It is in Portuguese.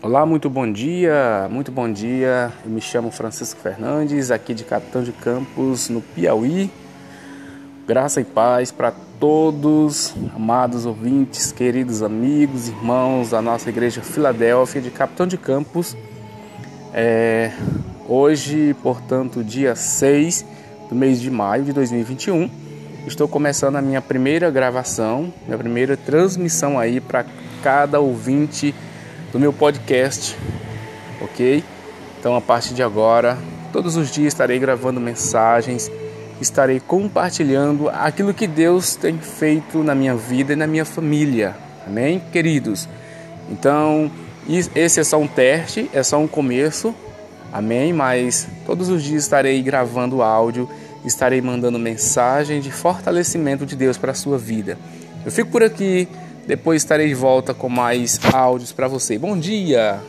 Olá, muito bom dia, muito bom dia. Eu me chamo Francisco Fernandes, aqui de Capitão de Campos, no Piauí. Graça e paz para todos, amados ouvintes, queridos amigos, irmãos da nossa igreja Filadélfia de Capitão de Campos. É, hoje, portanto, dia 6 do mês de maio de 2021, estou começando a minha primeira gravação, minha primeira transmissão aí para cada ouvinte do meu podcast, ok? Então, a partir de agora, todos os dias estarei gravando mensagens, estarei compartilhando aquilo que Deus tem feito na minha vida e na minha família, amém, queridos? Então, esse é só um teste, é só um começo, amém? Mas todos os dias estarei gravando áudio, estarei mandando mensagem de fortalecimento de Deus para a sua vida. Eu fico por aqui. Depois estarei de volta com mais áudios para você. Bom dia!